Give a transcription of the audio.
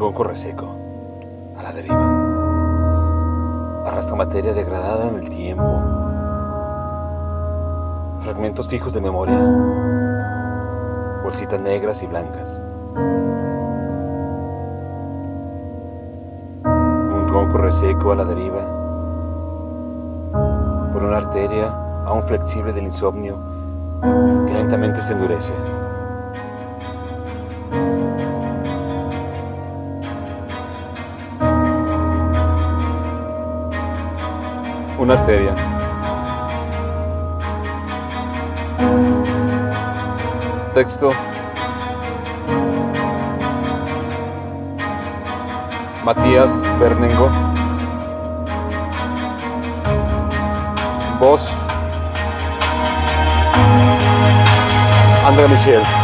tronco reseco, a la deriva. Arrastra materia degradada en el tiempo. Fragmentos fijos de memoria. Bolsitas negras y blancas. Un tronco reseco a la deriva. Por una arteria aún flexible del insomnio que lentamente se endurece. Una arteria. Texto. Matías Bernengo. Voz. André Michel.